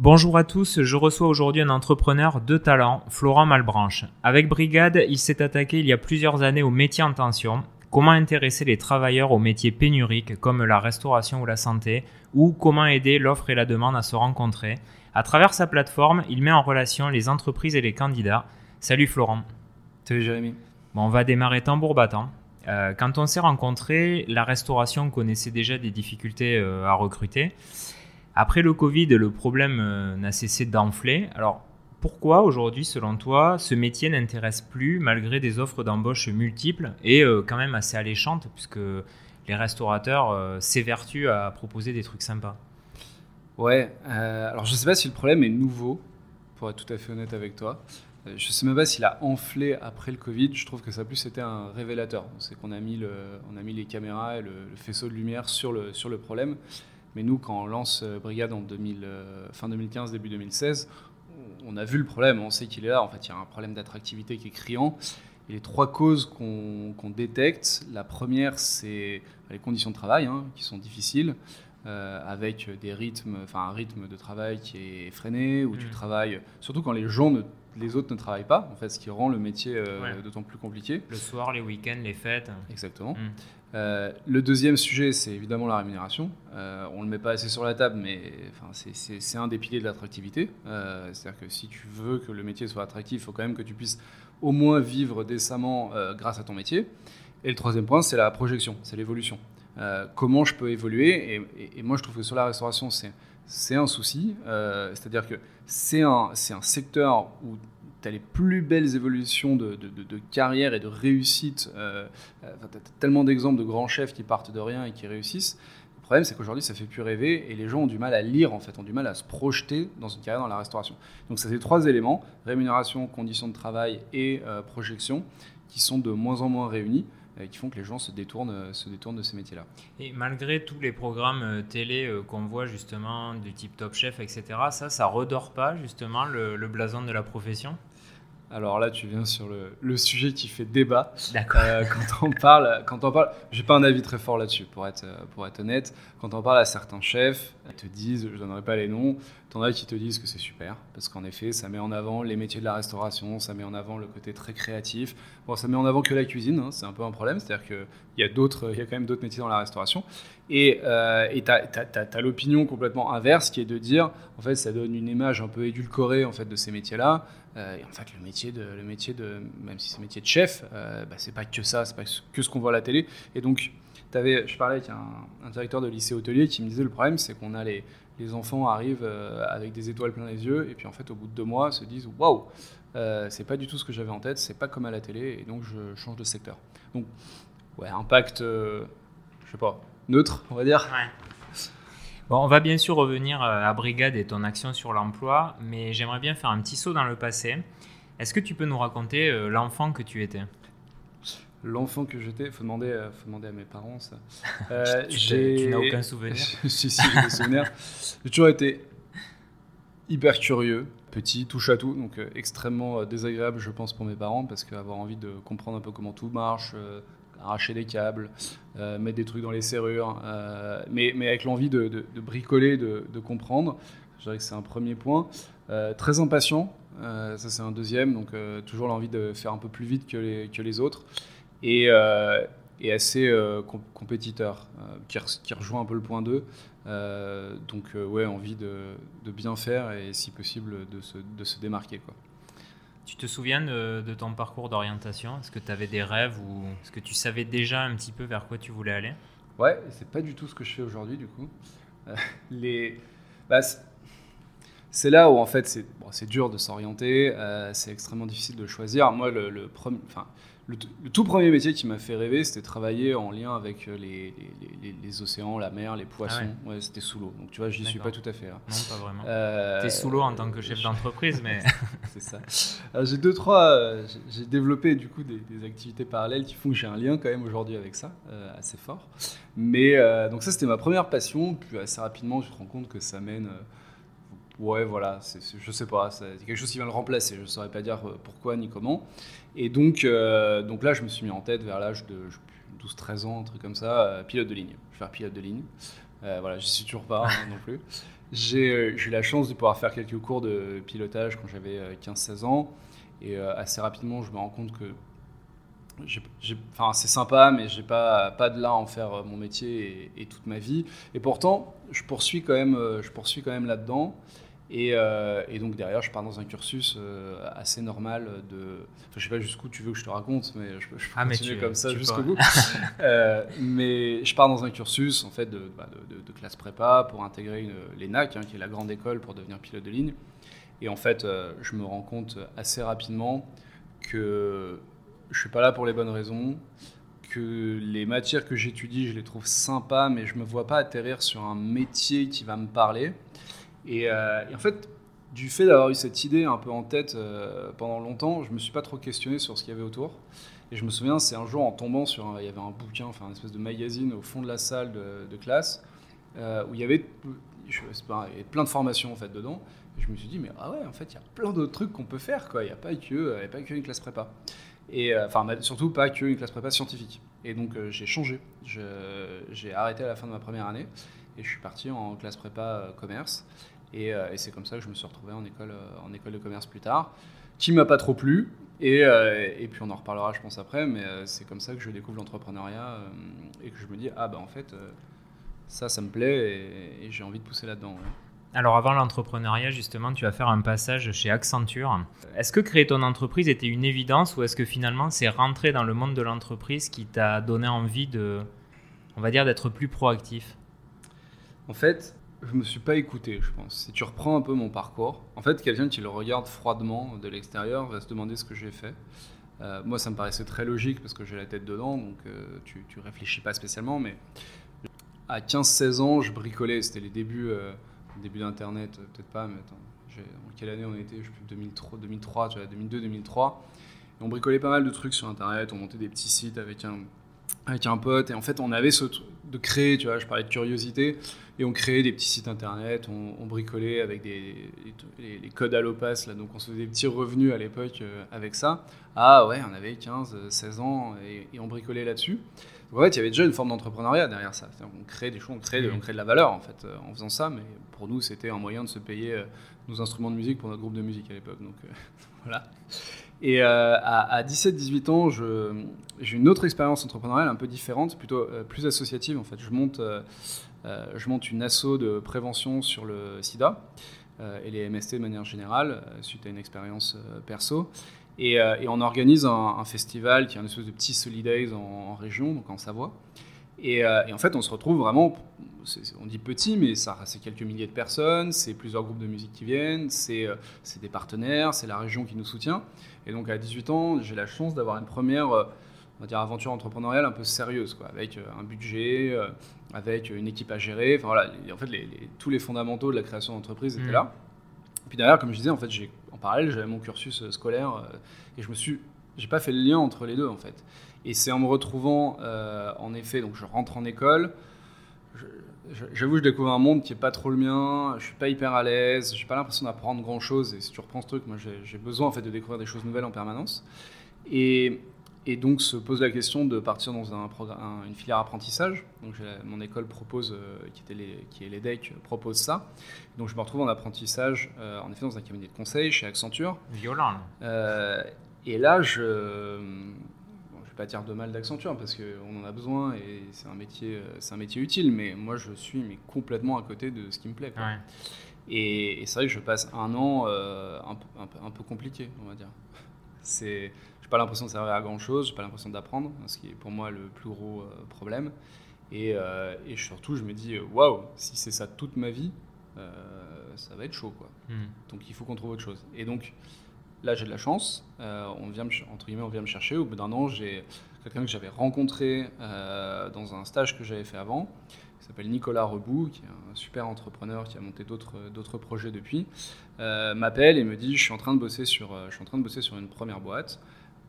Bonjour à tous, je reçois aujourd'hui un entrepreneur de talent, Florent Malbranche. Avec Brigade, il s'est attaqué il y a plusieurs années au métier en tension. Comment intéresser les travailleurs aux métiers pénuriques comme la restauration ou la santé, ou comment aider l'offre et la demande à se rencontrer? À travers sa plateforme, il met en relation les entreprises et les candidats. Salut Florent. Salut Jérémy. Bon, on va démarrer tambour battant. Euh, quand on s'est rencontrés, la restauration connaissait déjà des difficultés euh, à recruter. Après le Covid, le problème euh, n'a cessé d'enfler. Alors, pourquoi aujourd'hui, selon toi, ce métier n'intéresse plus malgré des offres d'embauche multiples et euh, quand même assez alléchantes, puisque les restaurateurs euh, s'évertuent à proposer des trucs sympas? Ouais, alors je ne sais pas si le problème est nouveau, pour être tout à fait honnête avec toi. Je ne sais même pas s'il a enflé après le Covid. Je trouve que ça a plus été un révélateur. C'est qu'on a, mis a mis les caméras et le, le, faisceau de lumière sur le, sur le problème. Mais nous, quand on lance euh, Brigade en 2000, euh, fin 2015, début 2016, on a vu le problème, on sait qu'il est là. En fait, il y a un problème d'attractivité qui est criant. Et les trois causes qu'on détecte, la première, c'est les conditions de travail hein, qui sont difficiles. Euh, avec des rythmes, enfin un rythme de travail qui est effréné, où tu mmh. travailles, surtout quand les gens, les autres ne travaillent pas, en fait, ce qui rend le métier d'autant plus compliqué. Le soir, les week-ends, les fêtes. Exactement. Mmh. Euh, le deuxième sujet, c'est évidemment la rémunération. Euh, on ne le met pas assez sur la table, mais c'est un des piliers de l'attractivité. Euh, c'est-à-dire que si tu veux que le métier soit attractif, il faut quand même que tu puisses au moins vivre décemment grâce à ton métier. Et le troisième point, c'est la projection, c'est l'évolution. Comment je peux évoluer et, moi, je trouve que sur la restauration, c'est un souci. C'est-à-dire que c'est un, secteur où tu as les plus belles évolutions de, carrière et de réussite. Euh, euh tu as tellement d'exemples de grands chefs qui partent de rien et qui réussissent. Le problème, c'est qu'aujourd'hui, ça fait plus rêver et les gens ont du mal à lire, en fait, ont du mal à se projeter dans une carrière dans la restauration. Donc, ça, c'est trois éléments rémunération, conditions de travail et euh, projection qui sont de moins en moins réunis qui font que les gens se détournent, se détournent de ces métiers-là. Et malgré tous les programmes euh, télé qu'on voit justement du type Top Chef, etc., ça, ça redore pas justement le blason de la profession? Alors là, tu viens sur le, sujet qui fait débat. D'accord. Euh, quand on parle, quand on parle, j'ai pas un avis très fort là-dessus, pour être, pour être honnête. Quand on parle à certains chefs, ils te disent, je donnerai pas les noms, t'en as qui te disent que c'est super, parce qu'en effet, ça met en avant les métiers de la restauration, ça met en avant le côté très créatif. Bon, ça met en avant que la cuisine, hein, c'est un peu un problème, c'est-à-dire qu'il y a d'autres, il y a quand même d'autres métiers dans la restauration. Et euh, tu as, l'opinion complètement inverse qui est de dire, en fait, ça donne une image un peu édulcorée en fait de ces métiers-là. Euh, et en fait, le métier de, le métier de même si c'est métier de chef, euh, bah, c'est pas que ça, c'est pas que ce qu'on voit à la télé. Et donc, avais, je parlais avec un, directeur de lycée hôtelier qui me disait le problème, c'est qu'on a les, les enfants arrivent euh, avec des étoiles plein les yeux, et puis en fait, au bout de deux mois, se disent waouh, c'est pas du tout ce que j'avais en tête, c'est pas comme à la télé, et donc je change de secteur. Donc, ouais, impact, je sais pas, neutre, on va dire. Bon, on va bien sûr revenir euh, à Brigade et ton action sur l'emploi, mais j'aimerais bien faire un petit saut dans le passé. Est-ce que tu peux nous raconter euh, l'enfant que tu étais? L'enfant que j'étais, faut demander, euh, faut demander à mes parents ça. tu, n'as aucun souvenir? Si, si, j'ai des souvenirs. J'ai toujours été hyper curieux, petit, touche à tout, donc extrêmement désagréable, je pense, pour mes parents, parce qu'avoir envie de comprendre un peu comment tout marche, arracher des câbles, euh, mettre des trucs dans les serrures, euh, mais, mais, avec l'envie de, bricoler, de, comprendre. Je dirais que c'est un premier point. Euh, très impatient, ça c'est un deuxième, donc toujours l'envie de faire un peu plus vite que les, que les autres. Et, et assez compétiteur, qui, qui, rejoint un peu le point 2. donc ouais, envie de, bien faire et si possible de se, se démarquer. Quoi. Tu te souviens de, ton parcours d'orientation? Est-ce que tu avais des rêves ou est-ce que tu savais déjà un petit peu vers quoi tu voulais aller? Ouais, c'est pas du tout ce que je fais aujourd'hui du coup. Euh, les... Bah, c'est là où en fait c'est bon, dur de s'orienter, euh, c'est extrêmement difficile de choisir. Moi, le, le premier, le, tout premier métier qui m'a fait rêver, c'était travailler en lien avec euh, les, les, océans, la mer, les poissons. Ah ouais. c'était sous l'eau. Donc tu vois, j'y suis pas tout à fait là. Non, pas vraiment. Euh, T'es sous l'eau en tant que chef d'entreprise, mais. c'est ça. J'ai deux, trois. Euh, j'ai développé du coup des, activités parallèles qui font que j'ai un lien quand même aujourd'hui avec ça, euh, assez fort. Mais donc ça, c'était ma première passion. Puis assez rapidement, je me rends compte que ça mène. Ouais, voilà, je sais pas, c'est quelque chose qui vient le remplacer. Je saurais pas dire pourquoi ni comment. Et donc, euh, donc là, je me suis mis en tête vers l'âge de 12-13 ans, un truc comme ça, euh, pilote de ligne. Je vais faire pilote de ligne. voilà, j'y suis toujours pas hein, non plus. J'ai eu la chance de pouvoir faire quelques cours de pilotage quand j'avais 15-16 ans. Et assez rapidement, je me rends compte que c'est sympa, mais j'ai pas, pas de là à en faire euh, mon métier et, toute ma vie. Et pourtant, je poursuis quand même, euh, je poursuis quand même là-dedans. Et, euh, et, donc derrière, je pars dans un cursus assez normal de. Enfin, je sais pas jusqu'où tu veux que je te raconte, mais je, peux ah, continuer comme ça jusqu'au bout. mais je pars dans un cursus en fait de, bah, de, classe prépa pour intégrer l'ENAC, hein, qui est la grande école pour devenir pilote de ligne. Et en fait, je me rends compte assez rapidement que je suis pas là pour les bonnes raisons, que les matières que j'étudie, je les trouve sympas, mais je me vois pas atterrir sur un métier qui va me parler. Et, euh, en fait, du fait d'avoir eu cette idée un peu en tête euh, pendant longtemps, je me suis pas trop questionné sur ce qu'il y avait autour. Et je me souviens, c'est un jour en tombant sur, il y avait un bouquin, enfin une espèce de magazine au fond de la salle de, classe, euh, où il y avait je sais pas, plein de formations en fait dedans. Et je me suis dit, mais ah ouais, en fait, il y a plein d'autres trucs qu'on peut faire, quoi. Il n'y a pas que, que une classe prépa. Et enfin, surtout pas qu'une classe prépa scientifique. Et donc j'ai changé. J'ai arrêté à la fin de ma première année et je suis parti en classe prépa euh, commerce. Et, c'est comme ça que je me suis retrouvé en école, en école de commerce plus tard, qui m'a pas trop plu. Et, et, puis on en reparlera, je pense, après, mais c'est comme ça que je découvre l'entrepreneuriat et que je me dis, ah bah en fait, ça, ça me plaît et, j'ai envie de pousser là-dedans. Alors avant l'entrepreneuriat, justement, tu vas faire un passage chez Accenture. Est-ce que créer ton entreprise était une évidence ou est-ce que finalement c'est rentrer dans le monde de l'entreprise qui t'a donné envie de, on va dire, d'être plus proactif? En fait, je me suis pas écouté, je pense. Si tu reprends un peu mon parcours, en fait, quelqu'un qui le regarde froidement de l'extérieur va se demander ce que j'ai fait. Euh, moi, ça me paraissait très logique parce que j'ai la tête dedans, donc euh, tu, tu réfléchis pas spécialement. Mais à 15-16 ans, je bricolais. C'était les débuts. Euh, d'Internet, euh, peut-être pas, mais attends, en quelle année on était? Je sais plus, 2003, 2003 tu vois, 2002, 2003. Et on bricolait pas mal de trucs sur Internet, on montait des petits sites avec un, avec un pote, et en fait, on avait ce truc de créer, tu vois, je parlais de curiosité, et on créait des petits sites Internet, on, bricolait avec des, les, codes à l'opace, là, donc on se faisait des petits revenus à l'époque euh, avec ça. Ah ouais, on avait 15, 16 ans, et, on bricolait là-dessus. En fait, il y avait déjà une forme d'entrepreneuriat derrière ça. On crée des choses, on crée, on crée de la valeur en fait euh, en faisant ça, mais pour nous, c'était un moyen de se payer euh, nos instruments de musique pour notre groupe de musique à l'époque. Donc euh, voilà. Et à, 17-18 ans, j'ai une autre expérience entrepreneuriale un peu différente, plutôt plus associative en fait. Je monte, je monte une asso de prévention sur le SIDA et les MST de manière générale, suite à une expérience perso. Euh, et, on organise un, festival qui est un espèce de petit Solidays en, région, donc en Savoie. Euh, et, en fait, on se retrouve vraiment, on dit petit, mais c'est quelques milliers de personnes, c'est plusieurs groupes de musique qui viennent, c'est euh, des partenaires, c'est la région qui nous soutient. Et donc à 18 ans, j'ai la chance d'avoir une première on va dire, aventure entrepreneuriale un peu sérieuse, quoi, avec un budget, avec une équipe à gérer. Enfin voilà, en fait, tous les fondamentaux de la création d'entreprise étaient mmh. là. Et puis derrière, comme je disais, en fait, j'ai en parallèle, j'avais mon cursus euh, scolaire euh, et je me suis, j'ai pas fait le lien entre les deux en fait. Et c'est en me retrouvant, euh, en effet, donc je rentre en école. J'avoue, je découvre un monde qui est pas trop le mien. Je suis pas hyper à l'aise. J'ai pas l'impression d'apprendre grand chose. Et si tu reprends ce truc, moi, j'ai besoin en fait de découvrir des choses nouvelles en permanence. Et, et donc se pose la question de partir dans un une filière apprentissage. Donc mon école propose, euh, qui, était les, qui est l'EDEC, propose ça. Donc je me retrouve en apprentissage, euh, en effet dans un cabinet de conseil chez Accenture. Violent. Euh, et là, je ne vais pas dire de mal d'Accenture parce qu'on en a besoin et c'est un métier, c'est un métier utile. Mais moi, je suis mais complètement à côté de ce qui me plaît. Et, c'est vrai que je passe un an un, un peu compliqué, on va dire. C'est pas l'impression de servir à grand chose, j'ai pas l'impression d'apprendre, ce qui est pour moi le plus gros euh, problème. Et, euh, et, surtout, je me dis, euh, waouh, si c'est ça toute ma vie, ça va être chaud, quoi. Hmm. Donc il faut qu'on trouve autre chose. Et donc là, j'ai de la chance. on vient me, entre guillemets, on vient me chercher. Au bout d'un an, j'ai quelqu'un que j'avais rencontré dans un stage que j'avais fait avant, qui s'appelle Nicolas Rebout, qui est un super entrepreneur qui a monté d'autres projets depuis, m'appelle et me dit, je suis en train de bosser sur, je suis en train de bosser sur une première boîte.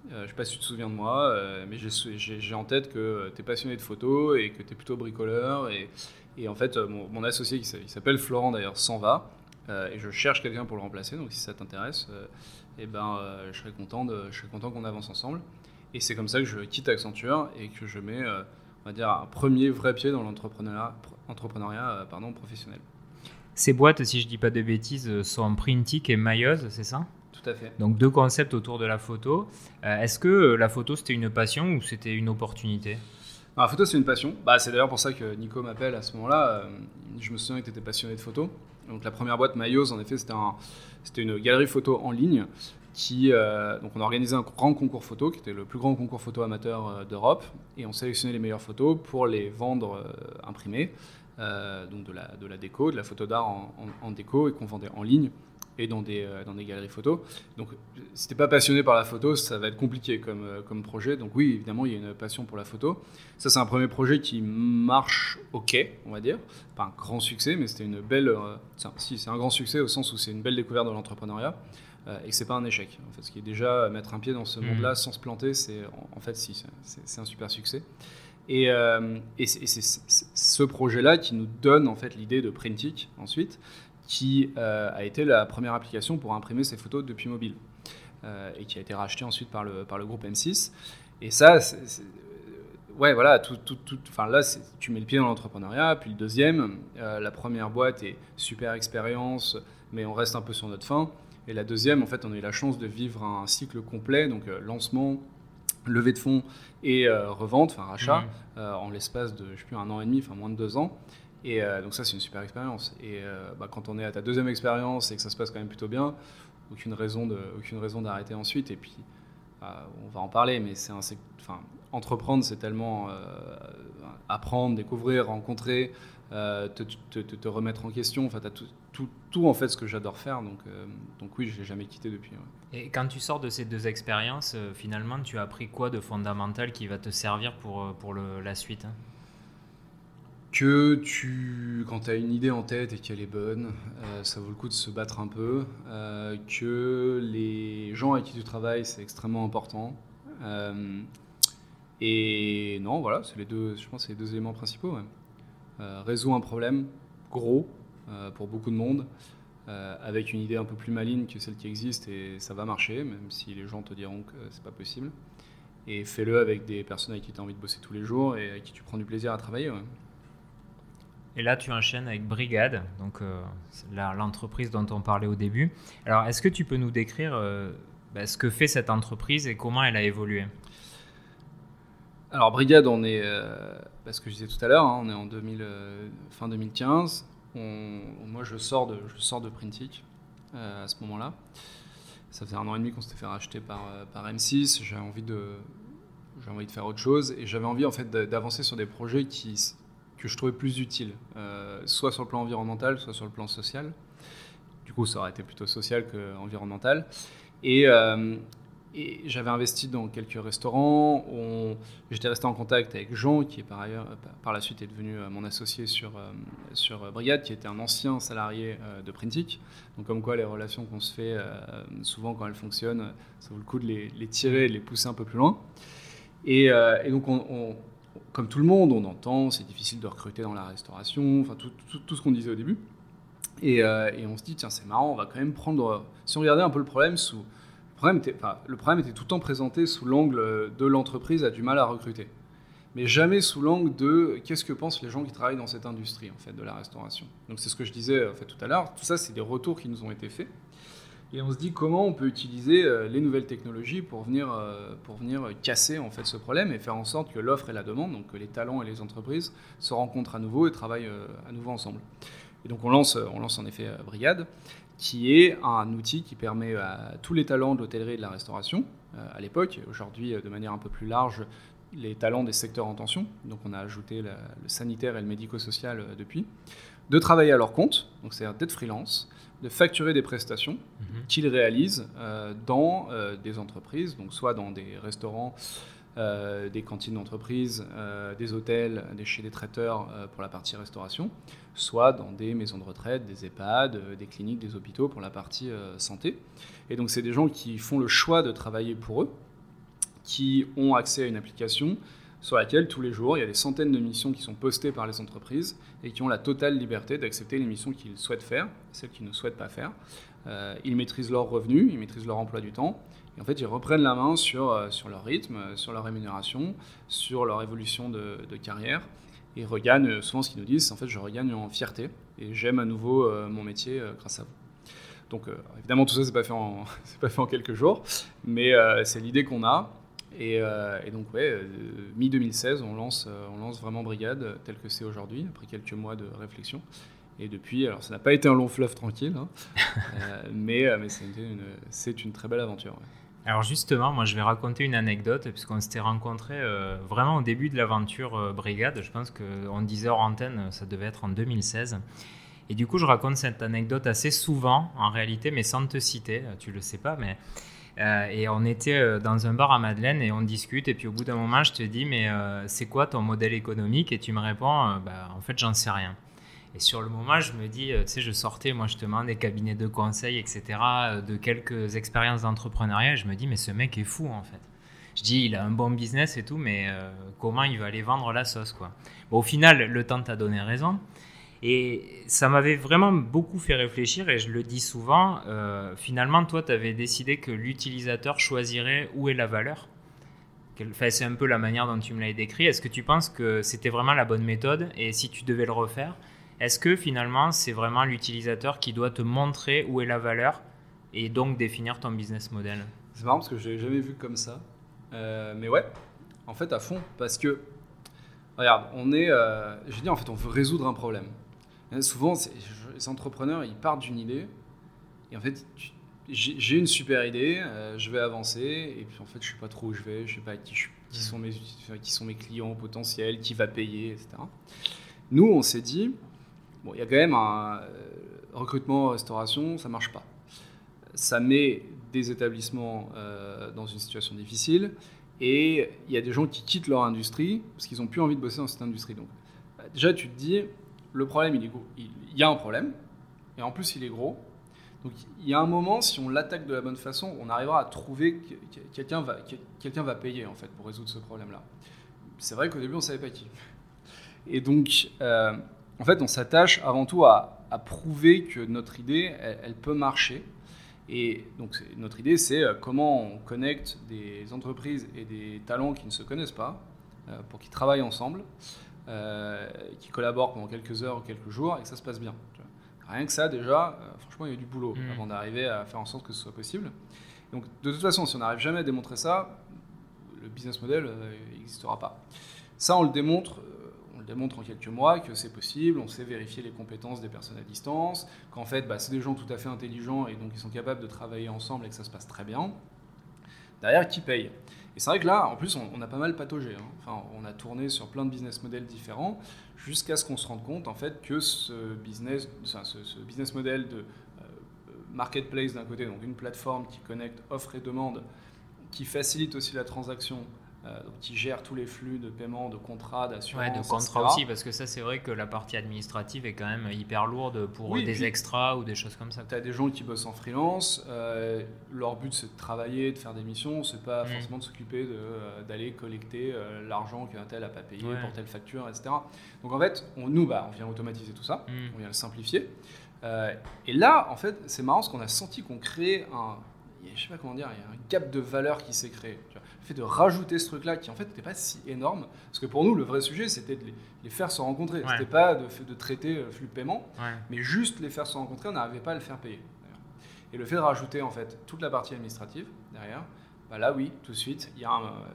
Euh, je ne sais pas si tu te souviens de moi, euh, mais j'ai en tête que tu es passionné de photos et que tu es plutôt bricoleur. Et, en fait, mon, associé, qui s'appelle Florent d'ailleurs, s'en va. Euh, et je cherche quelqu'un pour le remplacer. Donc si ça t'intéresse, eh ben, je serais content, content qu'on avance ensemble. Et c'est comme ça que je quitte Accenture et que je mets va dire, un premier vrai pied dans l'entrepreneuriat professionnel. Ces boîtes, si je dis pas de bêtises, sont Printic et Mailleuse, c'est ça? Tout à fait. Donc deux concepts autour de la photo. Est-ce que la photo c'était une passion ou c'était une opportunité? La photo, c'est une passion. Bah, c'est d'ailleurs pour ça que Nico m'appelle à ce moment-là. je me souviens que tu étais passionné de photo. Donc la première boîte Mayos, en effet, c'était un, une galerie photo en ligne qui, euh, donc on a organisé un grand concours photo qui était le plus grand concours photo amateur euh, d'Europe et on sélectionnait les meilleures photos pour les vendre euh, imprimées, donc de la, de la déco, de la photo d'art en, déco et qu'on vendait en ligne et dans des, dans des galeries photo. Donc si t'es pas passionné par la photo, ça va être compliqué comme, comme projet. Donc oui, évidemment, il y a une passion pour la photo. Ça, c'est un premier projet qui marche ok, on va dire. Pas un grand succès, mais c'était une belle... si, c'est un grand succès au sens où c'est une belle découverte de l'entrepreneuriat. Euh, et que c'est pas un échec. En fait, ce qui est déjà mettre un pied dans ce mm. monde-là sans se planter, c'est en fait si, c'est un super succès. Et, euh, et c'est ce projet-là qui nous donne en fait l'idée de Printic ensuite, qui euh, a été la première application pour imprimer ces photos depuis mobile et qui a été racheté ensuite par le, par le groupe M6. Et ça, ouais, voilà, tout, tout, tout, là, tu mets le pied dans l'entrepreneuriat. Puis le deuxième, la première boîte est super expérience, mais on reste un peu sur notre fin. Et la deuxième, en fait, on a eu la chance de vivre un cycle complet, donc euh, lancement, levée de fonds et euh, revente, enfin rachat, mmh. euh, en l'espace de, je sais plus, un an et demi, enfin moins de deux ans. Et donc ça, c'est une super expérience. Et bah, quand on est à ta deuxième expérience et que ça se passe quand même plutôt bien, aucune raison aucune raison d'arrêter ensuite. Et puis, on va en parler, mais c'est enfin, entreprendre, c'est tellement apprendre, découvrir, rencontrer, te, te, te, remettre en question. Enfin, tu tout, tout, en fait ce que j'adore faire. Donc, euh, donc oui, je l'ai jamais quitté depuis. Et quand tu sors de ces deux expériences, euh, finalement, tu as appris quoi de fondamental qui va te servir pour, euh, pour la suite hein? Que tu, quand tu as une idée en tête et qu'elle est bonne, ça vaut le coup de se battre un peu. que les gens avec qui tu travailles, c'est extrêmement important. et non, voilà, c'est les deux, je pense, c'est les deux éléments principaux. Ouais. un problème gros, euh, pour beaucoup de monde, euh, avec une idée un peu plus maligne que celle qui existe et ça va marcher, même si les gens te diront que c'est pas possible. Et fais-le avec des personnes avec qui tu as envie de bosser tous les jours et avec qui tu prends du plaisir à travailler. Et là, tu enchaînes avec Brigade, donc euh, l'entreprise dont on parlait au début. Alors, est-ce que tu peux nous décrire bah, ce que fait cette entreprise et comment elle a évolué? Alors, Brigade, on est, parce bah, que je disais tout à l'heure, hein, on est en 2000, fin 2015 moi, je sors de, je sors de Printic euh, à ce moment-là. Ça faisait un an et demi qu'on s'était fait racheter par, euh, par M6. J'avais envie de, envie de faire autre chose et j'avais envie en fait d'avancer sur des projets qui, que je trouvais plus utiles, euh, soit sur le plan environnemental, soit sur le plan social. Du coup, ça aurait été plutôt social qu'environnemental. Et, et j'avais investi dans quelques restaurants. J'étais resté en contact avec Jean, qui est par ailleurs, par la suite est devenu euh, mon associé sur, euh, sur Brigade, qui était un ancien salarié euh, de Printic. Donc, comme quoi, les relations qu'on se fait, souvent quand elles fonctionnent, ça vaut le coup de les, tirer, de les pousser un peu plus loin. Et donc, on, comme tout le monde, on entend, c'est difficile de recruter dans la restauration, enfin, tout, tout, tout ce qu'on disait au début. Et, et on se dit, tiens, c'est marrant, on va quand même prendre. Si on regardait un peu le problème sous problème était, le problème était tout le temps présenté sous l'angle de l'entreprise a du mal à recruter. Mais jamais sous l'angle de qu'est-ce que pensent les gens qui travaillent dans cette industrie en fait, de la restauration. Donc c'est ce que je disais en fait, tout à l'heure. Tout ça, c'est des retours qui nous ont été faits. Et on se dit comment on peut utiliser euh, les nouvelles technologies pour venir, euh, pour venir casser en fait, ce problème et faire en sorte que l'offre et la demande, donc que les talents et les entreprises, se rencontrent à nouveau et travaillent euh, à nouveau ensemble. Et donc on lance, on lance en effet Brigade qui est un outil qui permet à tous les talents de l'hôtellerie et de la restauration, à l'époque, aujourd'hui de manière un peu plus large, les talents des secteurs en tension, donc on a ajouté le sanitaire et le médico-social depuis, de travailler à leur compte, donc c'est-à-dire d'être freelance, de facturer des prestations mhm. qu'ils réalisent dans des entreprises, donc soit dans des restaurants, des cantines d'entreprise, des hôtels, des, chez des traiteurs pour la partie restauration, soit dans des maisons de retraite, des EHPAD, euh, des cliniques, des hôpitaux pour la partie euh, santé. Et donc c'est des gens qui font le choix de travailler pour eux, qui ont accès à une application sur laquelle tous les jours il y a des centaines de missions qui sont postées par les entreprises et qui ont la totale liberté d'accepter les missions qu'ils souhaitent faire, celles qu'ils ne souhaitent pas faire, ils maîtrisent leurs revenus, ils maîtrisent leur emploi du temps. Et en fait, ils reprennent la main sur, sur leur rythme, sur leur rémunération, sur leur évolution de, carrière et regagnent, souvent ce qu'ils nous disent, c'est en fait je regagne en fierté et j'aime à nouveau mon métier grâce à vous. Donc évidemment tout ça fait en pas fait en quelques jours, mais c'est l'idée qu'on a euh, et, donc, ouais, euh, mi-2016, on lance, euh, on lance vraiment Brigade tel que c'est aujourd'hui, après quelques mois de réflexion. Et depuis, alors ça n'a pas été un long fleuve tranquille, hein, mais, mais c'est une, une, très belle aventure. Alors justement, moi je vais raconter une anecdote, puisqu'on s'était rencontrés vraiment au début de l'aventure Brigade. Je pense qu'on disait hors antenne, ça devait être en 2016. Et du coup, je raconte cette anecdote assez souvent, en réalité, mais sans te citer, tu le sais pas, mais euh, et on était euh, dans un bar à Madeleine et on discute. Et puis au bout d'un moment, je te dis, mais euh, c'est quoi ton modèle économique? Et tu me réponds, bah, en fait, j'en sais rien. Et sur le moment, je me dis, tu sais, je sortais moi justement des cabinets de conseil, etc., de quelques expériences d'entrepreneuriat. Je me dis, mais ce mec est fou en fait. Je dis, il a un bon business et tout, mais comment il va aller vendre la sauce quoi? Au final, le temps t'a donné raison. Et ça m'avait vraiment beaucoup fait réfléchir et je le dis souvent, euh, finalement toi tu avais décidé que l'utilisateur choisirait où est la valeur. Enfin, c'est un peu la manière dont tu me l'as décrit. Est-ce que tu penses que c'était vraiment la bonne méthode? Et si tu devais le refaire, est-ce que finalement c'est vraiment l'utilisateur qui doit te montrer où est la valeur et donc définir ton business model? C'est marrant parce que je l'ai jamais vu comme ça. Euh, mais ouais, en fait à fond, parce que regarde, on est, euh, je dis en fait on veut résoudre un problème. Hein, souvent, les entrepreneurs, ils partent d'une idée, et en fait, j'ai une super idée, euh, je vais avancer, et puis en fait, je sais pas trop où je vais, je sais pas qui, sont, mes, clients potentiels, qui va payer, etc. Nous, on s'est dit, bon, il y a quand même un euh, recrutement, restauration, ça marche pas. Ça met des établissements euh, dans une situation difficile, et il y a des gens qui quittent leur industrie parce qu'ils n'ont plus envie de bosser dans cette industrie. Donc, déjà, tu te dis, le problème, il est gros. Il y a un problème, et en plus, il est gros. Donc, il y a un moment, si on l'attaque de la bonne façon, on arrivera à trouver que quelqu'un va, va payer, en fait, pour résoudre ce problème-là. C'est vrai qu'au début, on ne savait pas qui. Et donc, euh, en fait, on s'attache avant tout à, prouver que notre idée, elle, peut marcher. Et donc, notre idée, c'est euh, comment on connecte des entreprises et des talents qui ne se connaissent pas euh, pour qu'ils travaillent ensemble. Euh, qui collaborent pendant quelques heures ou quelques jours et que ça se passe bien. Rien que ça, déjà, euh, franchement, il y a du boulot mm. avant d'arriver à faire en sorte que ce soit possible. Donc, de toute façon, si on n'arrive jamais à démontrer ça, le business model n'existera euh, pas. Ça, on le démontre on le démontre en quelques mois que c'est possible, on sait vérifier les compétences des personnes à distance, qu'en fait bah, c'est des gens tout à fait intelligents et donc ils sont capables de travailler ensemble et que ça se passe très bien. Derrière, qui paye? Et c'est vrai que là, en plus, on, a pas mal pataugé. Hein. On a tourné sur plein de business models différents jusqu'à ce qu'on se rende compte en fait que ce business, model de euh, marketplace d'un côté, donc une plateforme qui connecte offre et demande, qui facilite aussi la transaction euh, qui gère tous les flux de paiement, de contrats, d'assurance. Ouais, de contrats aussi, parce que ça, c'est vrai que la partie administrative est quand même hyper lourde pour des extras ou des choses comme ça. Tu as des gens qui bossent en freelance, euh, leur but c'est de travailler, de faire des missions, c'est pas mm. forcément de s'occuper euh, d'aller collecter l'argent qu'un tel a pas payé pour telle facture, etc. Donc en fait, on, nous, bah, on vient automatiser tout ça, mm. on vient le simplifier. et là, en fait, c'est marrant parce qu'on a senti qu'on crée un, je sais pas comment dire, il y a un gap de valeur qui s'est créé de rajouter ce truc-là qui en fait n'était pas si énorme. Parce que pour nous, le vrai sujet, c'était de les, faire se rencontrer. C'était pas de, de traiter le flux de paiement, mais juste les faire se rencontrer, on n'arrivait pas à le faire payer. Et le fait de rajouter en fait toute la partie administrative derrière, bah là oui, tout de suite, il y a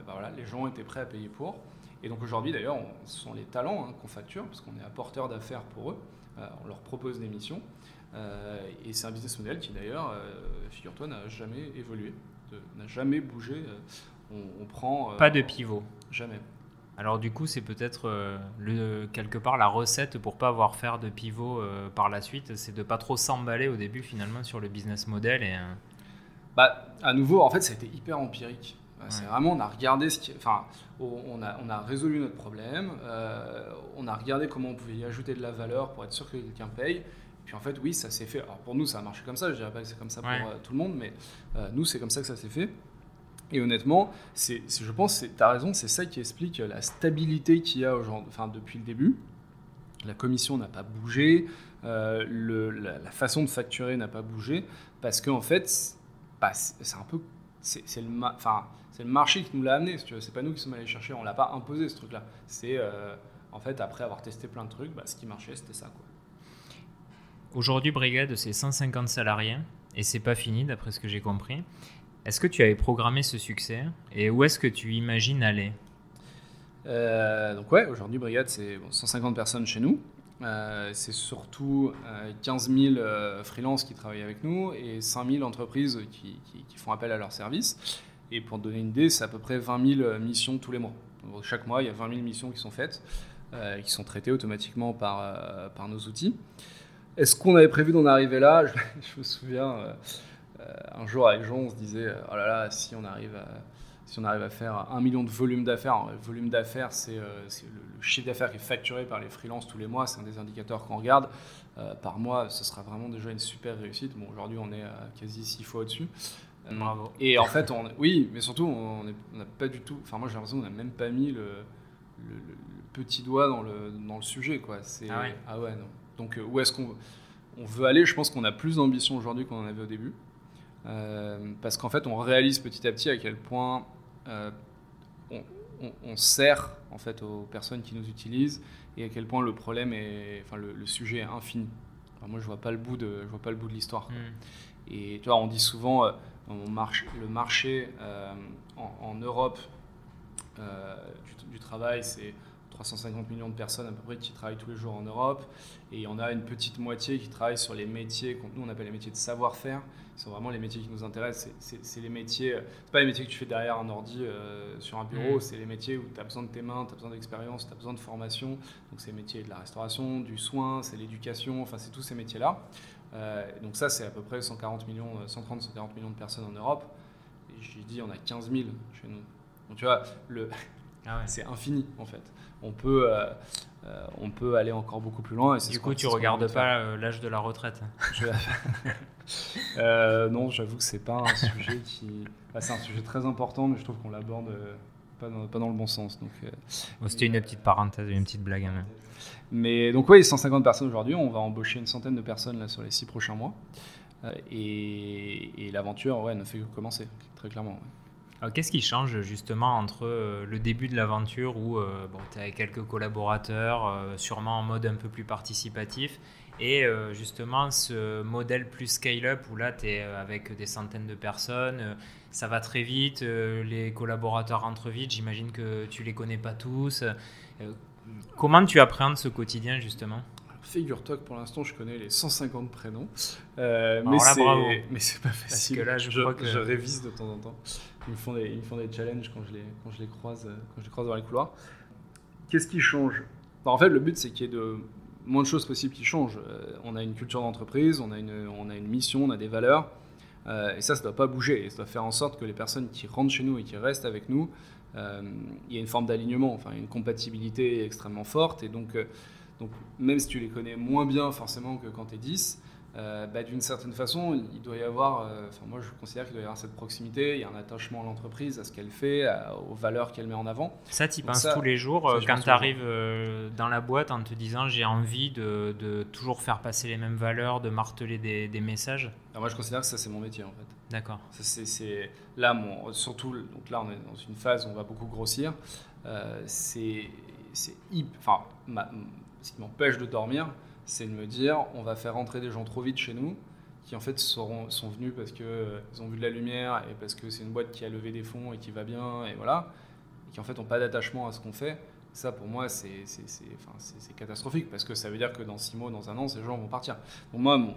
bah voilà, les gens étaient prêts à payer pour. Et donc aujourd'hui d'ailleurs, ce sont les talents hein, qu'on facture, parce qu'on est apporteur d'affaires pour eux. Euh, on leur propose des missions. Euh, et c'est un business model qui d'ailleurs, euh, figure-toi, n'a jamais évolué, n'a jamais bougé on, prend. Euh, pas de pivot. Jamais. Alors du coup, c'est peut-être euh, quelque part la recette pour pas avoir faire de pivot euh, par la suite, c'est de pas trop s'emballer au début finalement sur le business model et. Bah, à nouveau, en fait, ça a été hyper empirique. C'est vraiment, on a regardé ce qui, enfin, on a, on a résolu notre problème, on a regardé comment on pouvait y ajouter de la valeur pour être sûr que quelqu'un paye. Puis en fait, oui, ça s'est fait. Alors pour nous, ça a marché comme ça. Je dirais pas que c'est comme ça pour tout le monde, mais nous, c'est comme ça que ça s'est fait. Et honnêtement, c'est, je pense, tu as raison, c'est ça qui explique la stabilité qu'il y a enfin, depuis le début. la commission n'a pas bougé, le, la, façon de facturer n'a pas bougé, parce qu'en en fait, bah, c'est un peu. C'est le, enfin, le marché qui nous l'a amené, si. C'est pas nous qui sommes allés chercher, on l'a pas imposé ce truc-là. C'est en fait, après avoir testé plein de trucs, bah, ce qui marchait, c'était ça. Aujourd'hui, Brigade, c'est 150 salariés et c'est pas fini, d'après ce que j'ai compris. Est-ce que tu avais programmé ce succès et où est-ce que tu imagines aller? Euh, Donc, ouais, aujourd'hui, Brigade, c'est 150 personnes chez nous. Euh, c'est surtout 15 euh, 000 freelances qui travaillent avec nous et 5 000 entreprises qui, font appel à leurs services. Et pour te donner une idée, c'est à peu près 20 000 missions tous les mois. chaque mois, il y a 20 000 missions qui sont faites. Euh, qui sont traités automatiquement euh, par nos outils. Est-ce qu'on avait prévu d'en arriver là? Je, me souviens, euh, un jour avec Jean, on se disait, oh là là, si on arrive à, si on arrive à faire un million de volume d'affaires, le volume d'affaires, c'est le, chiffre d'affaires qui est facturé par les freelances tous les mois, c'est un des indicateurs qu'on regarde. par mois, ce sera vraiment déjà une super réussite. Bon, aujourd'hui, on est à quasi six fois au-dessus. Bravo. Et en fait, on, oui, mais surtout, on n'a pas du tout. Enfin, moi, j'ai l'impression qu'on n'a même pas mis le, petit doigt dans le, dans le sujet. Quoi. Ah ah ouais non. Donc, euh, où est-ce qu'on on veut aller? Je pense qu'on a plus d'ambition aujourd'hui qu'on en avait au début. Euh, parce qu'en fait, on réalise petit à petit à quel point euh, on, sert en fait aux personnes qui nous utilisent et à quel point le problème est, enfin le, sujet est infini. moi, je vois pas le bout de, je vois pas le bout de l'histoire. Hmm. Et tu vois, on dit souvent, on marche, le marché en, Europe du, du, travail, c'est 350 millions de personnes à peu près qui travaillent tous les jours en Europe. Et il y en a une petite moitié qui travaille sur les métiers qu'on nous on appelle les métiers de savoir-faire. Ce sont vraiment les métiers qui nous intéressent. C'est les métiers, c'est pas les métiers que tu fais derrière un ordi euh, sur un bureau, mm. c'est les métiers où tu as besoin de tes mains, tu as besoin d'expérience, tu as besoin de formation. Donc c'est les métiers de la restauration, du soin, c'est l'éducation, enfin c'est tous ces métiers-là. Euh, donc ça c'est à peu près 140 millions, 130, 140 millions de personnes en Europe. Et j'ai dit on a 15 000 chez nous. Donc tu vois, le, ah c'est infini en fait on peut, euh, euh, on peut aller encore beaucoup plus loin. Et du coup, tu regardes pas euh, l'âge de la retraite Non, j'avoue que c'est pas un sujet qui. c'est un sujet très important, mais je trouve qu'on l'aborde pas dans, pas dans, le bon sens. Donc, C'était une petite parenthèse, une petite blague. Hein. Mais donc, oui, 150 personnes aujourd'hui. On va embaucher une centaine de personnes là, sur les six prochains mois. et, l'aventure ouais, ne fait que commencer, très clairement. Qu'est-ce qui change justement entre euh, le début de l'aventure où euh, bon, tu as quelques collaborateurs, euh, sûrement en mode un peu plus participatif, et justement ce modèle plus scale-up où là tu es avec des centaines de personnes, ça va très vite, les collaborateurs rentrent vite, j'imagine que tu les connais pas tous. comment tu appréhendes ce quotidien justement? Figure-toi que pour l'instant, je connais les 150 prénoms. Euh, mais c'est pas facile. Parce que là, je, crois que je révise de temps en temps. Ils me font des, ils me font des challenges quand je les, quand je les croise, quand je les croise dans les couloirs. Qu'est-ce qui change? En fait, le but, c'est qu'il y ait de moins de choses possibles qui changent. Euh, on a une culture d'entreprise, on a une, on a une mission, on a des valeurs. Euh, et ça, ça ne doit pas bouger. Et ça doit faire en sorte que les personnes qui rentrent chez nous et qui restent avec nous, euh, il y a une forme d'alignement, enfin une compatibilité extrêmement forte. Et donc, donc même si tu les connais moins bien forcément que quand tu es 10, euh, bah, d'une certaine façon, il doit y avoir, euh, enfin moi je considère qu'il doit y avoir cette proximité, il y a un attachement à l'entreprise, à ce qu'elle fait, aux valeurs qu'elle met en avant. Ça, tu penses tous les jours euh, quand tu arrives dans la boîte en te disant j'ai envie de, de, toujours faire passer les mêmes valeurs, de marteler des, des messages? Alors Moi je considère que ça c'est mon métier en fait. D'accord. C'est là, mon, surtout, donc là on est dans une phase où on va beaucoup grossir. c'est, enfin, ce qui m'empêche de dormir, c'est de me dire on va faire rentrer des gens trop vite chez nous qui en fait seront, sont venus parce qu'ils euh, ont vu de la lumière et parce que c'est une boîte qui a levé des fonds et qui va bien et voilà, et qui en fait n'ont pas d'attachement à ce qu'on fait. Ça pour moi c'est catastrophique parce que ça veut dire que dans six mois, dans un an, ces gens vont partir. Pour moi, mon,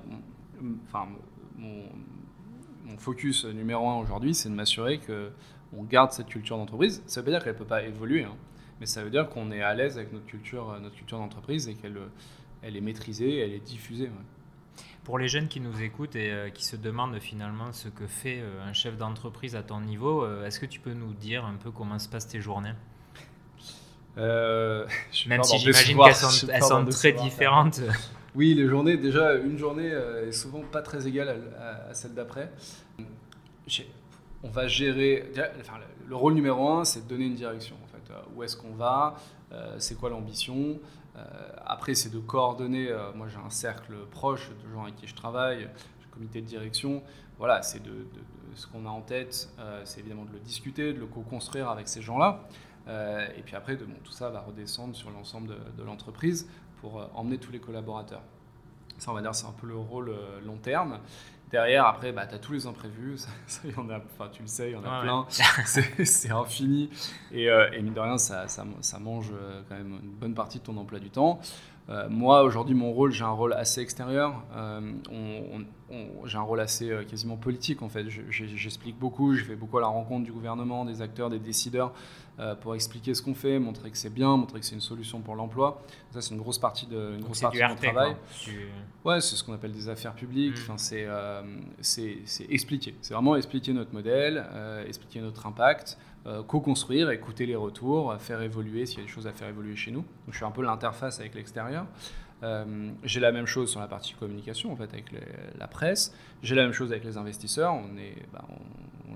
enfin, mon, focus numéro un aujourd'hui, c'est de m'assurer qu'on garde cette culture d'entreprise. Ça veut pas dire qu'elle ne peut pas évoluer, hein, mais ça veut dire qu'on est à l'aise avec notre culture, notre culture d'entreprise et qu'elle elle est maîtrisée, elle est diffusée. Pour les jeunes qui nous écoutent et euh, qui se demandent finalement ce que fait euh, un chef d'entreprise à ton niveau, euh, est-ce que tu peux nous dire un peu comment se passent tes journées? Même si j'imagine qu'elles sont, très différentes. Oui, les journées, déjà, une journée est souvent pas très égale à, celle d'après. On va gérer. le rôle numéro un, c'est de donner une direction. En fait. Où est-ce qu'on va c'est quoi l'ambition. Après, c'est de coordonner. moi, j'ai un cercle proche de gens avec qui je travaille, j'ai comité de direction. Voilà, c'est de, ce qu'on a en tête, c'est évidemment de le discuter, de le co-construire avec ces gens-là. et puis après, tout ça va redescendre sur l'ensemble de, l'entreprise pour emmener tous les collaborateurs. Ça, on va dire, c'est un peu le rôle long terme. Derrière, après, bah, tu as tous les imprévus. Ça, y en a, tu le sais, il y en a plein. c'est infini. Et, euh, et, mine de rien, ça, ça, ça, mange euh, quand même une bonne partie de ton emploi du temps. Euh, moi, aujourd'hui, mon rôle, j'ai un rôle assez extérieur. j'ai un rôle assez quasiment politique, en fait. J'explique beaucoup, je vais beaucoup à la rencontre du gouvernement, des acteurs, des décideurs. Euh, pour expliquer ce qu'on fait, montrer que c'est bien, montrer que c'est une solution pour l'emploi. Ça, c'est une grosse partie de, une grosse partie de mon travail. Ouais, c'est ce qu'on appelle des affaires publiques. Mm. Enfin, euh, c'est, c'est, expliquer. C'est vraiment expliquer notre modèle, euh, expliquer notre impact, co-construire, écouter les retours, faire évoluer s'il y a des choses à faire évoluer chez nous. Donc, je suis un peu l'interface avec l'extérieur. j'ai la même chose sur la partie communication, en fait, avec la presse. J'ai la même chose avec les investisseurs. On bah,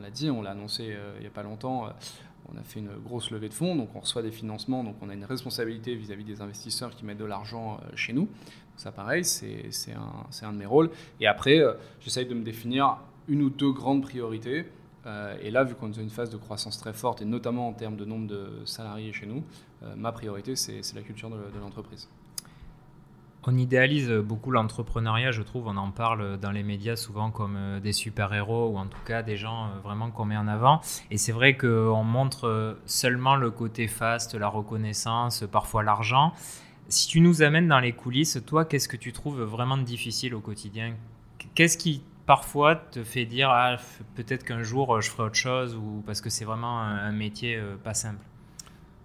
l'a dit, on l'a annoncé il n'y a pas longtemps on a fait une grosse levée de fonds, donc on reçoit des financements, donc on a une responsabilité vis-à-vis des investisseurs qui mettent de l'argent euh, chez nous. ça, pareil, c'est un, un, de mes rôles. Et après, euh, j'essaye de me définir une ou deux grandes priorités. Euh, et là, vu qu'on est dans une phase de croissance très forte, et notamment en termes de nombre de salariés chez nous, ma priorité, c'est la culture de l'entreprise. On idéalise beaucoup l'entrepreneuriat, je trouve. On en parle dans les médias souvent comme euh, des super-héros ou en tout cas des gens euh, vraiment qu'on met en avant. Et c'est vrai qu'on montre euh, seulement le côté fast, la reconnaissance, parfois l'argent. Si tu nous amènes dans les coulisses, toi, qu'est-ce que tu trouves vraiment difficile au quotidien? Qu'est-ce qui parfois te fait dire ah, peut-être qu'un jour je ferai autre chose ou parce que c'est vraiment un métier pas simple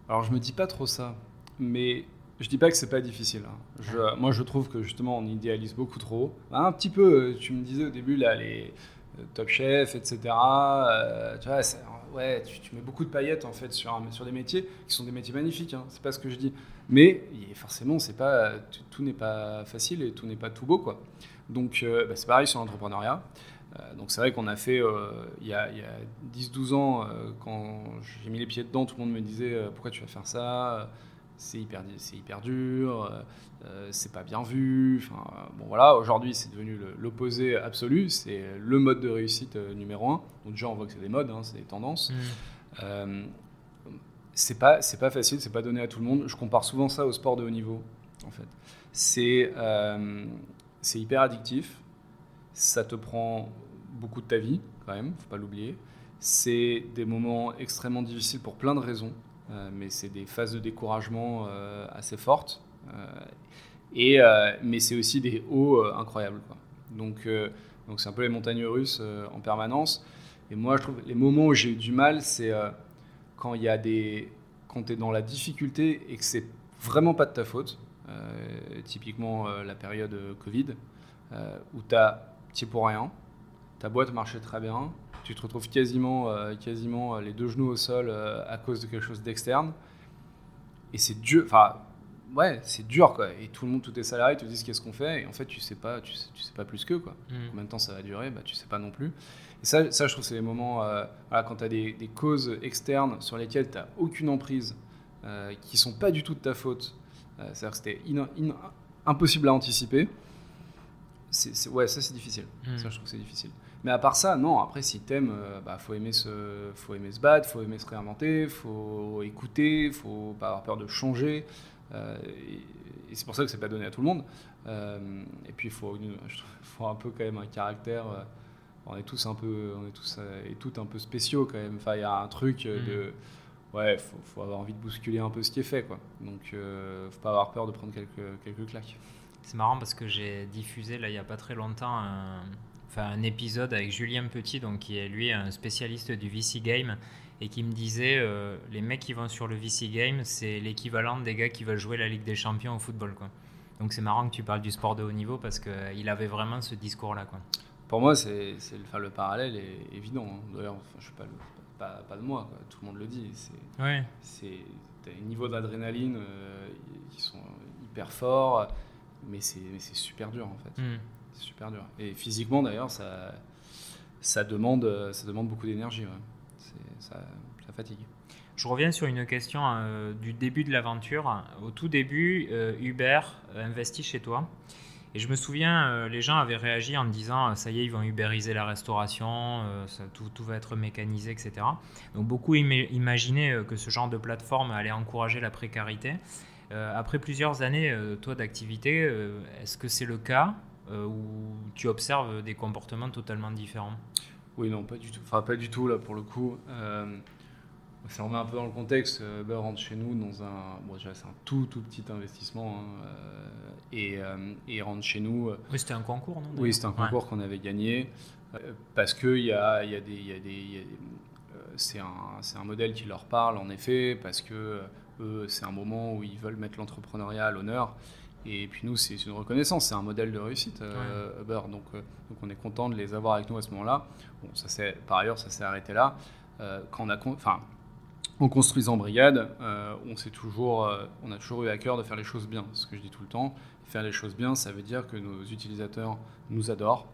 Alors je me dis pas trop ça, mais je dis pas que c'est pas difficile. Hein. moi, je trouve que justement, on idéalise beaucoup trop. Un petit peu, euh, tu me disais au début, là, les euh, Top Chef, etc. Euh, tu vois, ouais, tu, mets beaucoup de paillettes en fait sur, sur des métiers qui sont des métiers magnifiques. Hein, c'est pas ce que je dis. Mais forcément, c'est pas tout n'est pas facile et tout n'est pas tout beau, quoi. Donc, bah, c'est pareil sur l'entrepreneuriat. donc c'est vrai qu'on a fait, il y a, a 10-12 ans, quand j'ai mis les pieds dedans, tout le monde me disait pourquoi tu vas faire ça? C'est hyper, hyper dur, euh, euh, c'est pas bien vu. Enfin, bon voilà, aujourd'hui c'est devenu l'opposé absolu, c'est le mode de réussite euh, numéro un. Donc déjà on voit que c'est des modes, hein, c'est des tendances. Mm. c'est pas, c'est pas facile, c'est pas donné à tout le monde. Je compare souvent ça au sport de haut niveau, en fait. C'est, c'est hyper addictif, ça te prend beaucoup de ta vie quand même, faut pas l'oublier. C'est des moments extrêmement difficiles pour plein de raisons. Euh, mais c'est des phases de découragement euh, assez fortes. Euh, et, mais c'est aussi des hauts incroyables. Donc, donc c'est un peu les montagnes russes en permanence. Et moi, je trouve les moments où j'ai eu du mal, c'est quand il y a des, quand tu es dans la difficulté et que c'est vraiment pas de ta faute. Typiquement la période Covid, où tu as petit pour rien, ta boîte marchait très bien, tu te retrouves quasiment, euh, quasiment euh, les deux genoux au sol euh, à cause de quelque chose d'externe. Et c'est dur, enfin, ouais, c'est dur quoi. Et tout le monde, tous tes salariés te disent qu'est-ce qu'on fait. Et en fait, tu sais pas, tu sais, tu sais pas plus qu'eux quoi. Mm. Combien de temps ça va durer, bah, tu sais pas non plus. Et ça, ça je trouve, c'est les moments, voilà, quand tu as des, des, causes externes sur lesquelles tu n'as aucune emprise, qui sont pas du tout de ta faute. C'est-à-dire que c'était impossible à anticiper. C'est, ouais, ça c'est difficile. Mm. Ça, je trouve c'est difficile. Mais à part ça, non. Après, si t'aimes, euh, bah, faut aimer se, faut aimer se battre, faut aimer se réinventer, faut écouter, faut pas avoir peur de changer. Euh, et, c'est pour ça que c'est pas donné à tout le monde. Euh, et puis, il faut, faut un peu quand même un caractère. on est tous un peu, on est tous et toutes un peu spéciaux quand même. Enfin, il y a un truc de mm. Ouais, faut, faut, avoir envie de bousculer un peu ce qui est fait, quoi. Donc, euh, faut pas avoir peur de prendre quelques, quelques claques. C'est marrant parce que j'ai diffusé là il y a pas très longtemps un, un épisode avec Julien Petit, donc qui est lui un spécialiste du VC Game, et qui me disait euh, les mecs qui vont sur le VC Game, c'est l'équivalent des gars qui veulent jouer la Ligue des Champions au football. Quoi. Donc c'est marrant que tu parles du sport de haut niveau parce qu'il euh, avait vraiment ce discours-là. Quoi. Pour moi, c'est, enfin, le parallèle est évident. Hein. D'ailleurs, je suis pas, pas, pas, de moi, tout le monde le dit. C'est, ouais. c'est des niveaux d'adrénaline euh, qui sont hyper forts, mais c'est, c'est super dur en fait. Hmm. C'est super dur. Et physiquement, d'ailleurs, ça, ça, demande, ça demande beaucoup d'énergie. Ça, ça, fatigue. Je reviens sur une question du début de l'aventure. Au tout début, Uber investit chez toi. Et je me souviens, euh, les gens avaient réagi en disant ça y est, ils vont ubériser la restauration, euh, tout, va être mécanisé, etc. Donc beaucoup imaginaient euh, que ce genre de plateforme allait encourager la précarité. après plusieurs années, toi d'activité, est-ce que c'est le cas ou tu observes des comportements totalement différents? Oui, non, pas du tout. Enfin, pas du tout là pour le coup. Ça remet un peu dans le contexte. Uber rentre chez nous dans un. Bon, déjà, c'est un tout, tout petit investissement. Hein, et, et, rentre chez nous. Oui, c'était un concours, non Oui, c'était un concours qu'on avait gagné. parce qu'il y a, y a des. Y a des c'est un, un, modèle qui leur parle, en effet, parce que eux, c'est un moment où ils veulent mettre l'entrepreneuriat à l'honneur. Et puis nous, c'est une reconnaissance, c'est un modèle de réussite, Uber. Donc, donc on est content de les avoir avec nous à ce moment-là. Bon, ça par ailleurs, ça s'est arrêté là. quand on a, enfin, en construisant Brigade, euh, on, toujours, euh, on a toujours eu à cœur de faire les choses bien. Ce que je dis tout le temps, faire les choses bien, ça veut dire que nos utilisateurs nous adorent.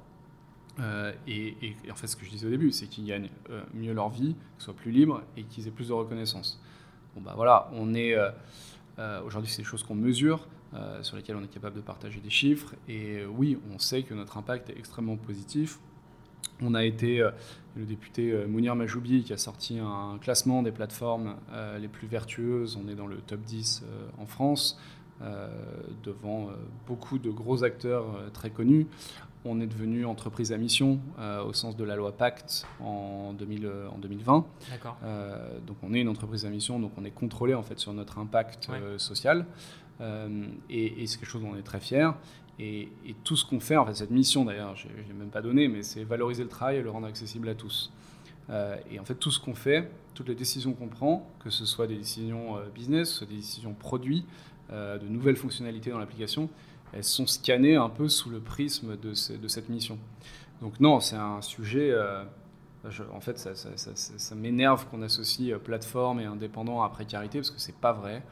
Euh, et, en fait, ce que je disais au début, c'est qu'ils gagnent mieux leur vie, qu'ils soient plus libres et qu'ils aient plus de reconnaissance. Bon, bah voilà, on est. Aujourd'hui, c'est des choses qu'on mesure, sur lesquelles on est capable de partager des chiffres. Et oui, on sait que notre impact est extrêmement positif. On a été euh, le député euh, Mounir Majoubi qui a sorti un classement des plateformes euh, les plus vertueuses. On est dans le top 10 en France, devant beaucoup de gros acteurs très connus. On est devenu entreprise à mission au sens de la loi Pacte en, 2020. donc on est une entreprise à mission, donc on est contrôlé en fait sur notre impact social. Et, c'est quelque chose dont on est très fier. Et, tout ce qu'on fait, en fait, cette mission d'ailleurs, je n'ai même pas donné, mais c'est valoriser le travail et le rendre accessible à tous. Euh, et en fait, tout ce qu'on fait, toutes les décisions qu'on prend, que ce soit des décisions euh, business, des décisions produits, euh, de nouvelles fonctionnalités dans l'application, elles sont scannées un peu sous le prisme de cette mission. Donc non, c'est un sujet... en fait, ça, m'énerve qu'on associe plateforme et indépendant à précarité, parce que c'est pas vrai.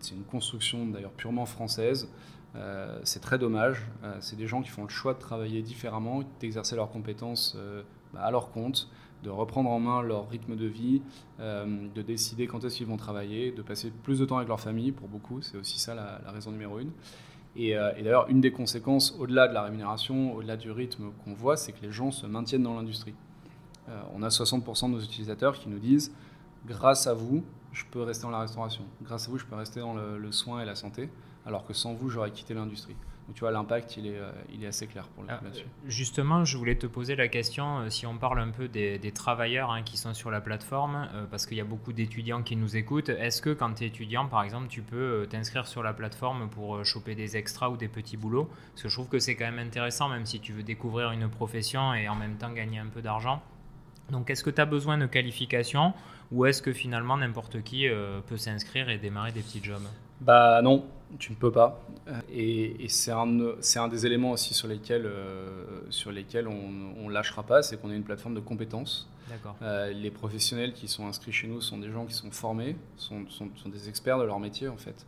c'est une construction d'ailleurs purement française. Euh, c'est très dommage. Euh, c'est des gens qui font le choix de travailler différemment, d'exercer leurs compétences euh, bah, à leur compte, de reprendre en main leur rythme de vie, de décider quand est-ce qu'ils vont travailler, de passer plus de temps avec leur famille, pour beaucoup, c'est aussi ça la, raison numéro une. Et d'ailleurs, une des conséquences, au-delà de la rémunération, au-delà du rythme qu'on voit, c'est que les gens se maintiennent dans l'industrie. On a 60% de nos utilisateurs qui nous disent, grâce à vous, je peux rester dans la restauration. Grâce à vous, je peux rester dans le soin et la santé alors que sans vous, j'aurais quitté l'industrie. Donc tu vois, l'impact, il est, euh, il est assez clair pour le ah, là-dessus. Justement, je voulais te poser la question, euh, si on parle un peu des, travailleurs hein, qui sont sur la plateforme, euh, parce qu'il y a beaucoup d'étudiants qui nous écoutent, est-ce que quand tu es étudiant, par exemple, tu peux t'inscrire sur la plateforme pour choper des extras ou des petits boulots? Parce que je trouve que c'est quand même intéressant, même si tu veux découvrir une profession et en même temps gagner un peu d'argent. Donc est-ce que tu as besoin de qualification ou est-ce que finalement n'importe qui peut s'inscrire et démarrer des petits jobs? Bah non, tu ne peux pas. Et, c'est un, un, des éléments aussi sur lesquels, euh, sur lesquels on ne lâchera pas, c'est qu'on est une plateforme de compétences. Euh, les professionnels qui sont inscrits chez nous sont des gens qui sont formés, sont, sont, sont des experts de leur métier en fait.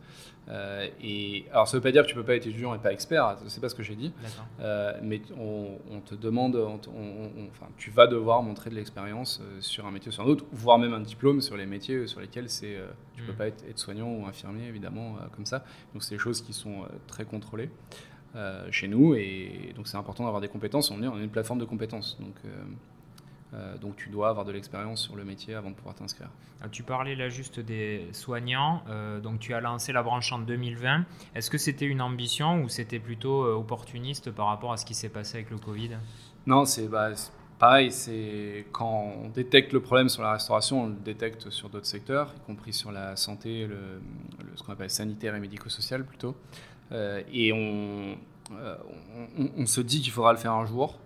Euh, et alors ça ne veut pas dire que tu peux pas être étudiant et pas expert, c'est pas ce que j'ai dit. Euh, mais on, te demande, enfin, tu vas devoir montrer de l'expérience sur un métier ou sur un autre, voire même un diplôme sur les métiers sur lesquels c'est, tu ne peux mm. pas être, être, soignant ou infirmier évidemment comme ça. Donc c'est des choses qui sont très contrôlées. chez nous et donc c'est important d'avoir des compétences. On est, on est une plateforme de compétences, donc euh, donc tu dois avoir de l'expérience sur le métier avant de pouvoir t'inscrire. Tu parlais là juste des soignants, euh, donc tu as lancé la branche en 2020. Est-ce que c'était une ambition ou c'était plutôt euh, opportuniste par rapport à ce qui s'est passé avec le Covid? Non, c'est bah, pareil, c'est quand on détecte le problème sur la restauration, on le détecte sur d'autres secteurs, y compris sur la santé, le, ce qu'on appelle sanitaire et médico-social plutôt. et on, on se dit qu'il faudra le faire un jour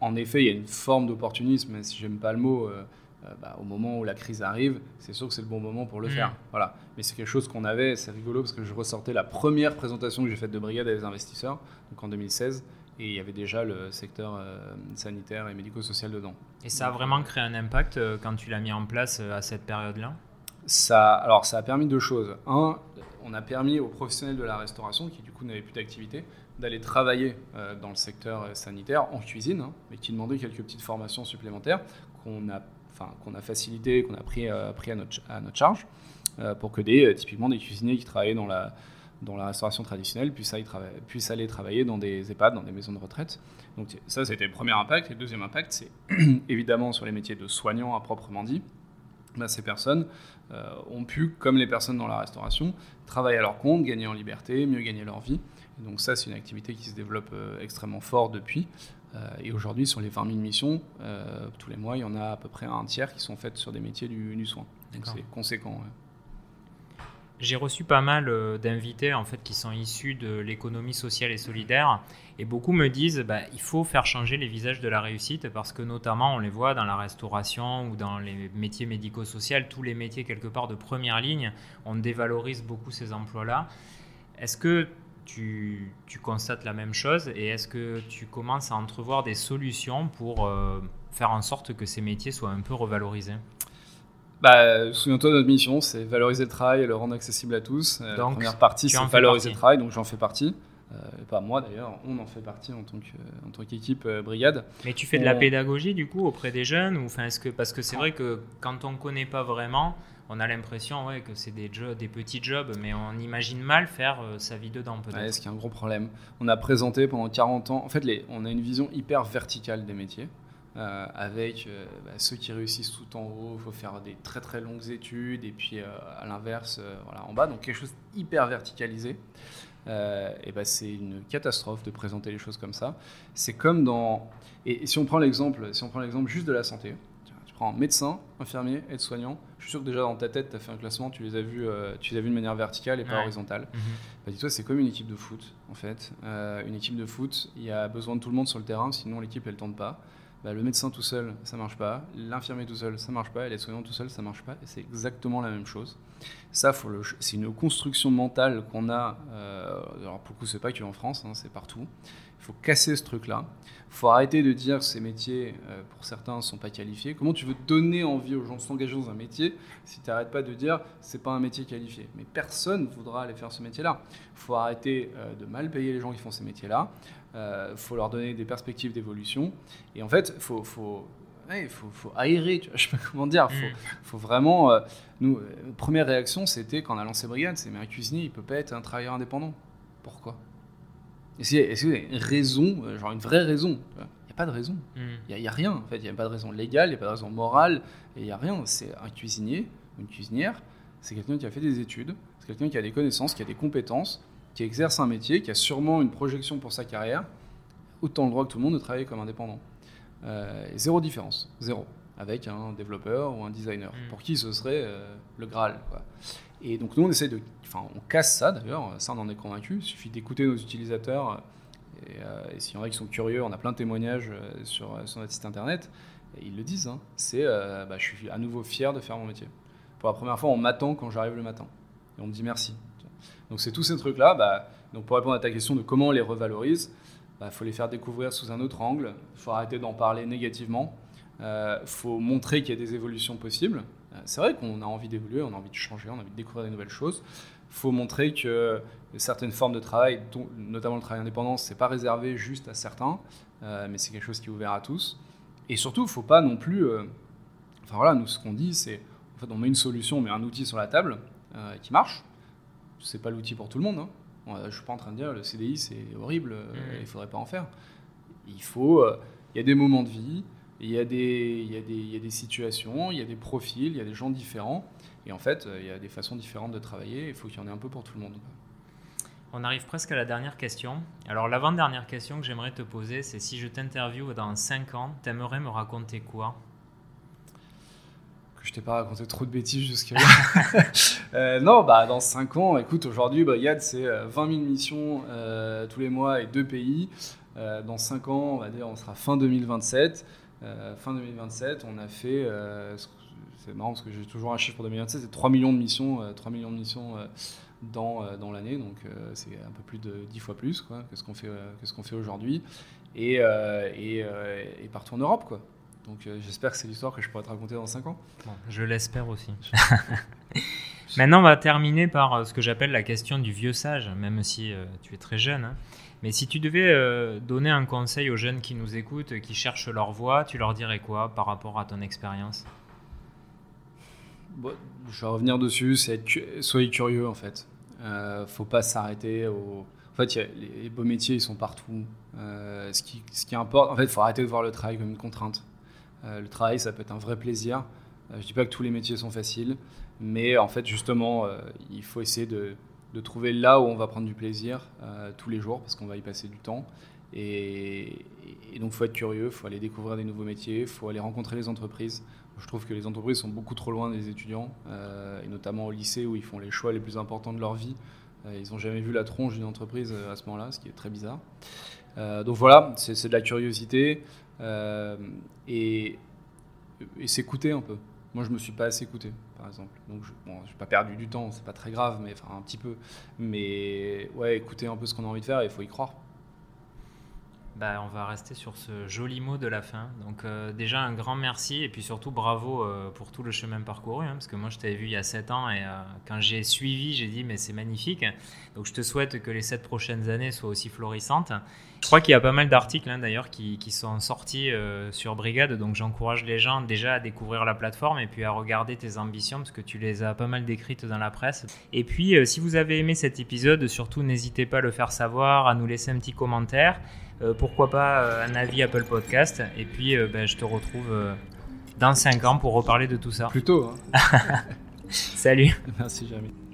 en effet, il y a une forme d'opportunisme, si j'aime pas le mot. Euh, euh, bah, au moment où la crise arrive, c'est sûr que c'est le bon moment pour le mm. faire. Voilà. Mais c'est quelque chose qu'on avait, c'est rigolo parce que je ressortais la première présentation que j'ai faite de Brigade avec les investisseurs, donc en 2016, et il y avait déjà le secteur euh, sanitaire et médico-social dedans. Et ça a vraiment créé un impact quand tu l'as mis en place à cette période-là? Ça, alors ça a permis deux choses. Un, on a permis aux professionnels de la restauration, qui du coup n'avaient plus d'activité, d'aller travailler euh, dans le secteur euh, sanitaire en cuisine, hein, mais qui demandait quelques petites formations supplémentaires qu'on a enfin, qu'on a facilité, qu'on a pris, pris à, notre, charge, pour que des, typiquement des cuisiniers qui travaillaient dans la, dans la restauration traditionnelle puissent aller, travailler dans des EHPAD, dans des maisons de retraite. Donc ça, c'était le premier impact. Le deuxième impact, c'est évidemment sur les métiers de soignants à proprement dit. Bah, ces personnes ont pu, comme les personnes dans la restauration, travailler à leur compte, gagner en liberté, mieux gagner leur vie donc ça, c'est une activité qui se développe euh, extrêmement fort depuis. Euh, et aujourd'hui, sur les 20 000 missions, euh, tous les mois, il y en a à peu près un tiers qui sont faites sur des métiers du, soin. Donc c'est conséquent. J'ai reçu pas mal d'invités en fait qui sont issus de l'économie sociale et solidaire et beaucoup me disent bah, il faut faire changer les visages de la réussite parce que notamment on les voit dans la restauration ou dans les métiers médico-sociaux, tous les métiers quelque part de première ligne, on dévalorise beaucoup ces emplois-là. Est-ce que tu, constates la même chose et est-ce que tu commences à entrevoir des solutions pour euh, faire en sorte que ces métiers soient un peu revalorisés? Bah, Souviens-toi, notre mission, c'est valoriser le travail et le rendre accessible à tous. Euh, donc, la première partie, c'est valoriser le travail, donc j'en fais partie. Euh, pas moi d'ailleurs, on en fait partie en tant qu'équipe brigade. Mais tu fais de la pédagogie du coup auprès des jeunes ou, enfin, est-ce que, Parce que c'est vrai que quand on ne connaît pas vraiment, on a l'impression ouais, que c'est des, des petits jobs, mais on imagine mal faire euh, sa vie dedans peut-être. Ouais, ce qui est un gros problème. On a présenté pendant 40 ans, en fait, les, on a une vision hyper verticale des métiers. Euh, avec euh, bah, ceux qui réussissent tout en haut, il faut faire des très très longues études, et puis à l'inverse, voilà, en bas, donc quelque chose hyper verticalisé. Et bah, c'est une catastrophe de présenter les choses comme ça. C'est comme dans. Et, et si on prend l'exemple, si on prend l'exemple juste de la santé, prends médecin, infirmier, aide-soignant. Je suis sûr que déjà dans ta tête, tu as fait un classement, tu les as vus, euh, tu les as vus de manière verticale et pas horizontale. Mhm. Bah, dis-toi, c'est comme une équipe de foot, en fait. Euh, une équipe de foot, il y a besoin de tout le monde sur le terrain, sinon l'équipe, elle ne tourne pas. Bah, le médecin tout seul, ça marche pas. L'infirmier tout seul, ça marche pas. Et l'aide-soignant tout seul, ça marche pas. Et c'est exactement la même chose. Ça, c'est une construction mentale qu'on a. Euh, alors pour le coup, c'est pas que en France, hein, c'est partout. Il faut casser ce truc-là. Il faut arrêter de dire que ces métiers, euh, pour certains, ne sont pas qualifiés. Comment tu veux donner envie aux gens de s'engager dans un métier si tu n'arrêtes pas de dire c'est pas un métier qualifié? Mais personne ne voudra aller faire ce métier-là. Il faut arrêter euh, de mal payer les gens qui font ces métiers-là. Il euh, faut leur donner des perspectives d'évolution. Et en fait, il faut, faut, faut, aérer, tu vois, je sais pas comment dire. Il faut, mm. faut, vraiment. nous, première réaction, c'était quand on a lancé Brigade c'est mais un cuisinier, il peut pas être un travailleur indépendant. Pourquoi? Est-ce qu'il y a une raison, euh, genre une vraie raison? Il n'y a pas de raison. Hmm. Il n'y a, rien, en fait. Il n'y a pas de raison légale, il n'y a pas de raison morale, il n'y a rien. C'est un cuisinier, une cuisinière, c'est quelqu'un qui a fait des études, c'est quelqu'un qui a des connaissances, qui a des compétences, qui exerce un métier, qui a sûrement une projection pour sa carrière, autant le droit que tout le monde de travailler comme indépendant. Euh, zéro différence, zéro, avec un développeur ou un designer, hmm. pour qui ce serait euh, le Graal. Quoi. Et donc nous, on essaie de, enfin, on casse ça d'ailleurs, ça on en est convaincu. Il suffit d'écouter nos utilisateurs. Et, euh, et s'il y en a qui sont curieux, on a plein de témoignages euh, sur, sur notre site internet. Et ils le disent. Hein. c'est, bah, je suis à nouveau fier de faire mon métier. Pour la première fois, on m'attend quand j'arrive le matin. Et on me dit merci. Donc c'est tous ces trucs-là. Bah, donc pour répondre à ta question de comment on les revalorise, il bah, faut les faire découvrir sous un autre angle. Il faut arrêter d'en parler négativement. Il faut montrer qu'il y a des évolutions possibles. Euh, c'est vrai qu'on a envie d'évoluer, on a envie de changer, on a envie de découvrir des nouvelles choses. Il faut montrer que certaines formes de travail, notamment le travail indépendant, c'est pas réservé juste à certains, euh, mais c'est quelque chose qui est ouvert à tous. Et surtout, il ne faut pas non plus. Euh, enfin voilà, nous, ce qu'on dit, c'est en fait, on met une solution, on met un outil sur la table qui marche. C'est pas l'outil pour tout le monde. Hein. Je ne suis pas en train de dire le CDI c'est horrible, mmh. il ne faudrait pas en faire. Il faut, il y a des moments de vie, il y, a des, il, y a des, il y a des situations, il y a des profils, il y a des gens différents. Et en fait, il y a des façons différentes de travailler. Il faut qu'il y en ait un peu pour tout le monde. On arrive presque à la dernière question. Alors, l'avant-dernière question que j'aimerais te poser, c'est si je t'interviewe dans 5 ans, t'aimerais me raconter quoi? Je t'ai pas raconté trop de bêtises jusqu'à. Euh, non, bah, dans 5 ans, écoute, aujourd'hui, Brigade, c'est 20 euh, 000 missions euh, tous les mois et deux pays. dans 5 ans, on va dire, on sera fin 2027. Euh, fin 2027, on a fait, euh, c'est marrant parce que j'ai toujours un chiffre pour 2027, c'est 3 millions de missions, 3 euh, millions de missions dans, dans l'année, donc c'est un peu plus de 10 fois plus quoi, que ce qu'on fait, ce qu'on fait aujourd'hui, et, et, et, partout en Europe. Quoi. Donc j'espère que c'est l'histoire que je pourrai te raconter dans 5 ans. je l'espère aussi. Maintenant, on va terminer par ce que j'appelle la question du vieux sage, même si tu es très jeune. Hein. Mais si tu devais euh, donner un conseil aux jeunes qui nous écoutent, qui cherchent leur voie, tu leur dirais quoi par rapport à ton expérience? Je vais revenir dessus, c'est soyez curieux en fait. Euh, faut pas s'arrêter au. En fait, les, beaux métiers, ils sont partout. Euh, ce, qui, ce qui importe, en fait, il faut arrêter de voir le travail comme une contrainte. Euh, le travail, ça peut être un vrai plaisir. je dis pas que tous les métiers sont faciles, mais en fait, justement, il faut essayer de, trouver là où on va prendre du plaisir tous les jours, parce qu'on va y passer du temps. Et, et donc, il faut être curieux, il faut aller découvrir des nouveaux métiers, il faut aller rencontrer les entreprises. Je trouve que les entreprises sont beaucoup trop loin des étudiants, euh, et notamment au lycée où ils font les choix les plus importants de leur vie. Euh, ils n'ont jamais vu la tronche d'une entreprise euh, à ce moment-là, ce qui est très bizarre. donc voilà, c'est de la curiosité et, et s'écouter un peu. Moi, je me suis pas assez écouté, par exemple. Donc, je n'ai pas perdu du temps, c'est pas très grave, mais enfin un petit peu. Mais ouais, écouter un peu ce qu'on a envie de faire, il faut y croire. Bah, on va rester sur ce joli mot de la fin. Donc euh, déjà un grand merci et puis surtout bravo euh, pour tout le chemin parcouru, hein, parce que moi je t'avais vu il y a 7 ans et euh, quand j'ai suivi, j'ai dit mais c'est magnifique. Donc je te souhaite que les 7 prochaines années soient aussi florissantes. Je crois qu'il y a pas mal d'articles hein, d'ailleurs qui, qui, sont sortis sur Brigade, donc j'encourage les gens déjà à découvrir la plateforme et puis à regarder tes ambitions, parce que tu les as pas mal décrites dans la presse. Et puis si vous avez aimé cet épisode, surtout n'hésitez pas à le faire savoir, à nous laisser un petit commentaire. Euh, pourquoi pas euh, un avis Apple Podcast. Et puis, euh, ben, je te retrouve dans 5 ans pour reparler de tout ça. Plutôt. Hein. Salut. Merci, Jérémy.